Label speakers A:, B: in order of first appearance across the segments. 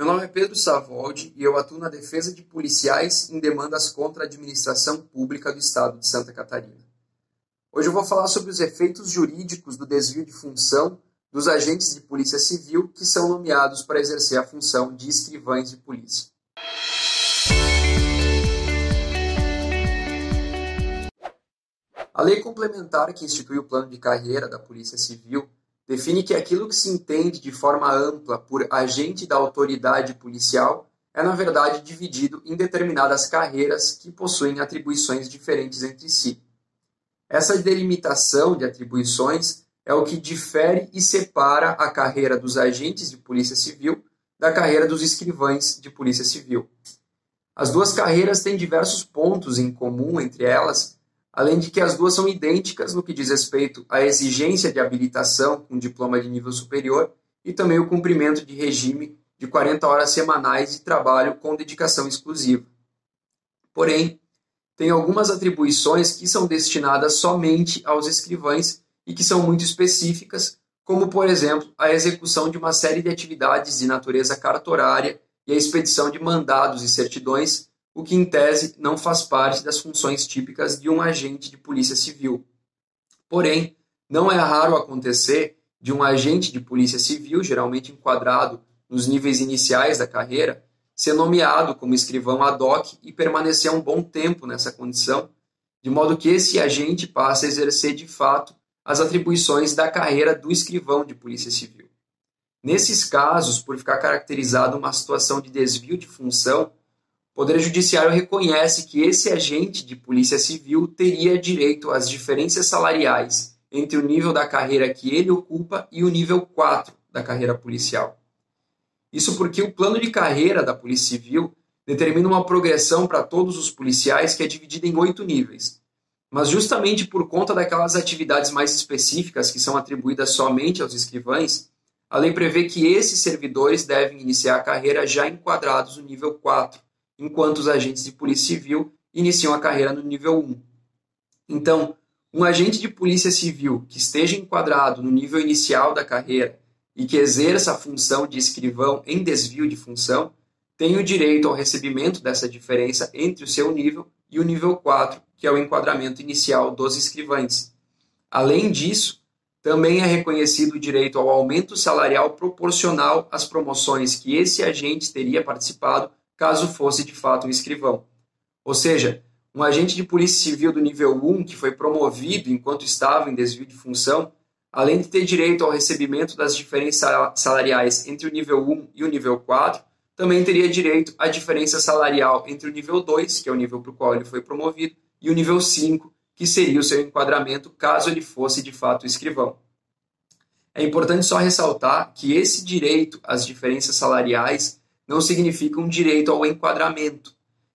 A: Meu nome é Pedro Savoldi e eu atuo na defesa de policiais em demandas contra a administração pública do Estado de Santa Catarina. Hoje eu vou falar sobre os efeitos jurídicos do desvio de função dos agentes de polícia civil que são nomeados para exercer a função de escrivães de polícia. A lei complementar que institui o plano de carreira da Polícia Civil define que aquilo que se entende de forma ampla por agente da autoridade policial é, na verdade, dividido em determinadas carreiras que possuem atribuições diferentes entre si. Essa delimitação de atribuições é o que difere e separa a carreira dos agentes de polícia civil da carreira dos escrivães de polícia civil. As duas carreiras têm diversos pontos em comum entre elas além de que as duas são idênticas no que diz respeito à exigência de habilitação com diploma de nível superior e também o cumprimento de regime de 40 horas semanais de trabalho com dedicação exclusiva. Porém, tem algumas atribuições que são destinadas somente aos escrivães e que são muito específicas, como, por exemplo, a execução de uma série de atividades de natureza cartorária e a expedição de mandados e certidões o que em tese não faz parte das funções típicas de um agente de polícia civil. Porém, não é raro acontecer de um agente de polícia civil, geralmente enquadrado nos níveis iniciais da carreira, ser nomeado como escrivão ad hoc e permanecer um bom tempo nessa condição, de modo que esse agente passe a exercer de fato as atribuições da carreira do escrivão de polícia civil. Nesses casos, por ficar caracterizado uma situação de desvio de função, Poder Judiciário reconhece que esse agente de polícia civil teria direito às diferenças salariais entre o nível da carreira que ele ocupa e o nível 4 da carreira policial. Isso porque o plano de carreira da Polícia Civil determina uma progressão para todos os policiais que é dividida em oito níveis. Mas justamente por conta daquelas atividades mais específicas que são atribuídas somente aos escrivães, a lei prevê que esses servidores devem iniciar a carreira já enquadrados no nível 4, enquanto os agentes de polícia civil iniciam a carreira no nível 1. Então, um agente de polícia civil que esteja enquadrado no nível inicial da carreira e que exerça a função de escrivão em desvio de função tem o direito ao recebimento dessa diferença entre o seu nível e o nível 4, que é o enquadramento inicial dos escrivães. Além disso, também é reconhecido o direito ao aumento salarial proporcional às promoções que esse agente teria participado caso fosse de fato um escrivão. Ou seja, um agente de polícia civil do nível 1 que foi promovido enquanto estava em desvio de função, além de ter direito ao recebimento das diferenças salariais entre o nível 1 e o nível 4, também teria direito à diferença salarial entre o nível 2, que é o nível para o qual ele foi promovido, e o nível 5, que seria o seu enquadramento caso ele fosse de fato escrivão. É importante só ressaltar que esse direito às diferenças salariais não significa um direito ao enquadramento.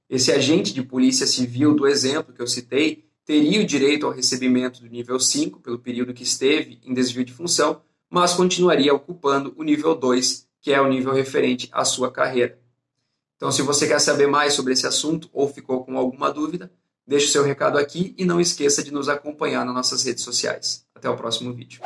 A: Esse agente de polícia civil do exemplo que eu citei teria o direito ao recebimento do nível 5 pelo período que esteve em desvio de função, mas continuaria ocupando o nível 2, que é o nível referente à sua carreira. Então, se você quer saber mais sobre esse assunto ou ficou com alguma dúvida, deixe seu recado aqui e não esqueça de nos acompanhar nas nossas redes sociais. Até o próximo vídeo.